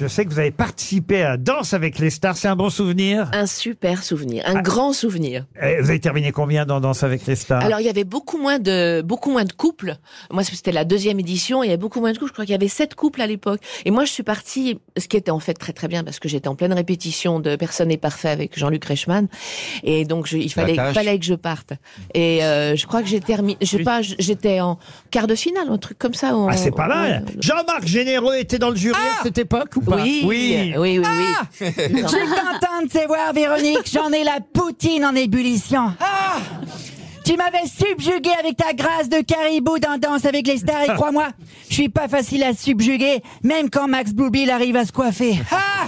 Je sais que vous avez participé à Danse avec les stars. C'est un bon souvenir? Un super souvenir, un grand souvenir. Vous avez terminé combien dans Danse avec les stars? Alors il y avait beaucoup moins de beaucoup moins de couples. Moi c'était la deuxième édition, il y avait beaucoup moins de couples. Je crois qu'il y avait sept couples à l'époque. Et moi je suis partie, ce qui était en fait très très bien parce que j'étais en pleine répétition de Personne n'est parfait avec Jean-Luc Reichmann. Et donc je- il fallait, tâche. fallait que je parte. Et euh, je crois que j'ai terminé, je sais pas, j'étais en quart de finale, un truc comme ça. Ah, c'est pas mal. Jean-Marc Généreux était dans le jury à cette époque ou Oui, oui, oui, oui. Je suis contente de te voir, Véronique. J'en ai la poutine en ébullition. Ah tu m'avais subjugué avec ta grâce de caribou dans Danse avec les stars et crois-moi, je suis pas facile à subjuguer, même quand Max Bluebill arrive à se coiffer. Ah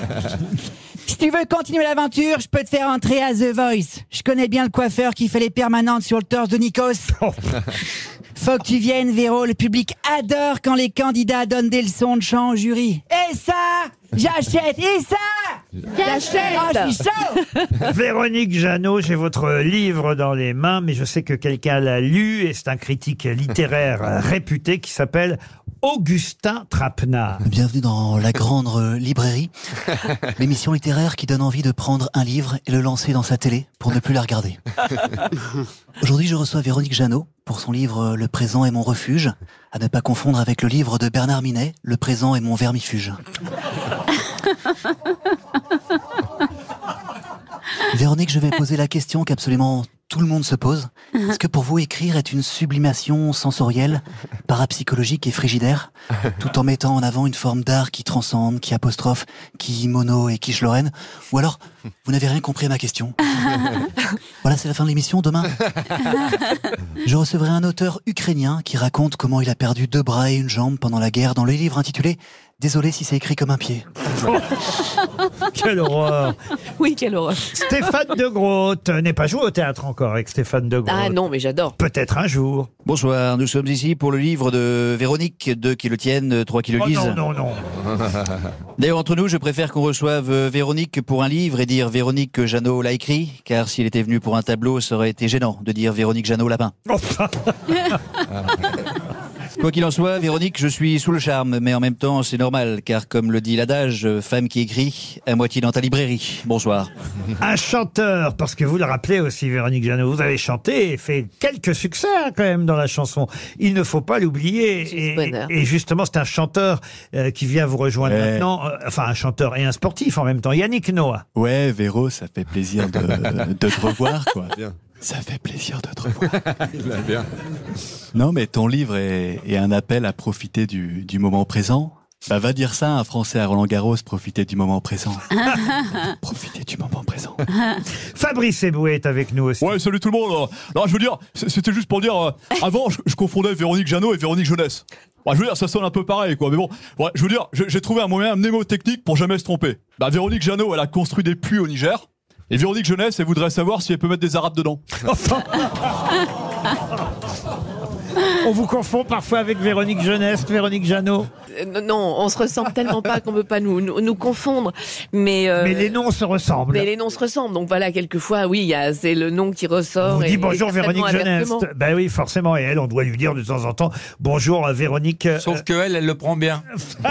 si tu veux continuer l'aventure, je peux te faire entrer à The Voice. Je connais bien le coiffeur qui fait les permanentes sur le torse de Nikos. Faut que tu viennes, Véro. Le public adore quand les candidats donnent des leçons de chant au jury. Et ça, j'achète. Et suis chaud. Véronique Jeannot, j'ai votre livre dans les mains, mais je sais que quelqu'un l'a lu et c'est un critique littéraire réputé qui s'appelle Augustin Trapenard. Bienvenue dans la grande euh, librairie, l'émission littéraire qui donne envie de prendre un livre et le lancer dans sa télé pour ne plus la regarder. Aujourd'hui, je reçois Véronique Jeannot pour son livre euh, Le présent est mon refuge, à ne pas confondre avec le livre de Bernard Minet, Le présent est mon vermifuge. Véronique, je vais poser la question qu'absolument tout le monde se pose. Est-ce que pour vous, écrire est une sublimation sensorielle, parapsychologique et frigidaire, tout en mettant en avant une forme d'art qui transcende, qui apostrophe, qui mono et qui Lorraine Ou alors, vous n'avez rien compris à ma question Voilà, c'est la fin de l'émission. Demain, je recevrai un auteur ukrainien qui raconte comment il a perdu deux bras et une jambe pendant la guerre dans le livre intitulé Désolé si c'est écrit comme un pied. Quelle horreur Oui, quelle horreur. Stéphane de Groot n'est pas joué au théâtre encore avec Stéphane de Groot. Ah non, mais j'adore. Peut-être un jour. Bonsoir, nous sommes ici pour le livre de Véronique, deux qui le tiennent, trois qui le Oh lisent. non, non, non. D'ailleurs, entre nous, je préfère qu'on reçoive euh, Véronique pour un livre et dire Véronique que Jeannot l'a écrit, car s'il était venu pour un tableau, ça aurait été gênant de dire Véronique Jeannot l'a peint. Enfin, Quoi qu'il en soit, Véronique, je suis sous le charme, mais en même temps, c'est normal, car comme le dit l'adage, femme qui écrit, à moitié dans ta librairie. Bonsoir. un chanteur, parce que vous le rappelez aussi, Véronique Jeannot, vous avez chanté et fait quelques succès hein, quand même dans la chanson. Il ne faut pas l'oublier. Et, justement, c'est un chanteur euh, qui vient vous rejoindre Ouais. maintenant. Euh, enfin, un chanteur et un sportif en même temps. Yannick Noah. Ouais, Véro, ça fait plaisir de, de te revoir, quoi. Bien. Ça fait plaisir de te revoir. Bien. Non, mais ton livre est, est un appel à profiter du, du moment présent. Bah, va dire ça à un Français à Roland Garros, profiter du moment présent. profiter du moment présent. Fabrice Eboué est avec nous aussi. Ouais, salut tout le monde. Non, je veux dire, c'était juste pour dire, euh, avant, je, je confondais Véronique Jeannot et Véronique Jeunesse. Ouais, je veux dire, ça sonne un peu pareil, quoi. Mais bon, ouais, je veux dire, j'ai j'ai trouvé un moyen mnémotechnique pour jamais se tromper. Bah, Véronique Jeannot, elle a construit des puits au Niger. Et Véronique Jeunesse, elle voudrait savoir si elle peut mettre des arabes dedans. On vous confond parfois avec Véronique Jeunesse, Véronique Jeannot. Euh, non, on se ressemble tellement pas qu'on peut pas nous, nous, nous confondre. Mais, euh, Mais les noms se ressemblent. mais les noms se ressemblent. Donc voilà, quelquefois, oui, il y a, c'est le nom qui ressort. On vous et- dit et bonjour certainement Véronique Jeunesse. inversement. Ben oui, forcément. Et elle, on doit lui dire de temps en temps bonjour euh, Véronique. euh, Sauf que elle, elle le prend bien.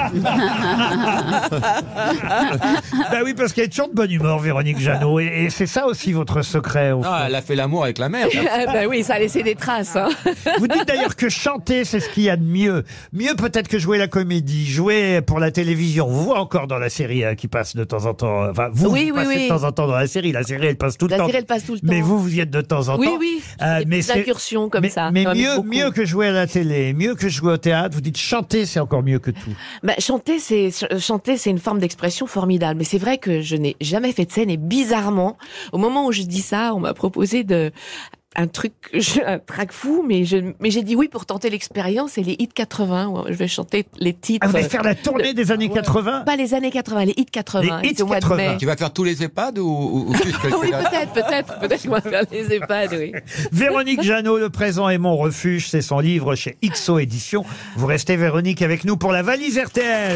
Ben oui, parce qu'elle est toujours de bonne humeur, Véronique Jeannot. Et, et c'est ça aussi votre secret. au fond. Ah, elle a fait l'amour avec la mère. Ah, bah oui, ça a laissé des traces. Hein. Vous dites d'ailleurs que chanter, c'est ce qu'il y a de mieux. Mieux peut-être que jouer la comédie, jouer pour la télévision. Vous encore dans la série hein, qui passe de temps en temps. Enfin, vous, Oui, vous oui, passez oui. de temps en temps dans la série. La série, elle passe tout le La temps. série, elle passe tout le temps. Mais vous, vous y êtes de temps en Oui, temps. oui. Euh, Des mais petites c'est- incursions comme mais, ça. Mais mieux, beaucoup. mieux que jouer à la télé, mieux que jouer au théâtre. Vous dites chanter, c'est encore mieux que tout. Bah, chanter, c'est ch- chanter, c'est une forme d'expression formidable. Mais c'est vrai que je n'ai jamais fait de scène et bizarrement, au moment où je dis ça, on m'a proposé de un truc, un track fou, mais je, mais j'ai dit oui pour tenter l'expérience et les hits 80. où Je vais chanter les titres. Ah, vous allez faire la tournée des années 80 Pas les années 80, les hits 80. Les hits mois de 80. mai. Tu vas faire tous les EHPAD ou, ou, ou juste quelques- Oui, peut-être, peut-être, peut-être qu'on va faire les EHPAD, oui. Véronique Jeannot, Le présent est mon refuge, c'est son livre chez XO Éditions. Vous restez Véronique avec nous pour la valise RTL.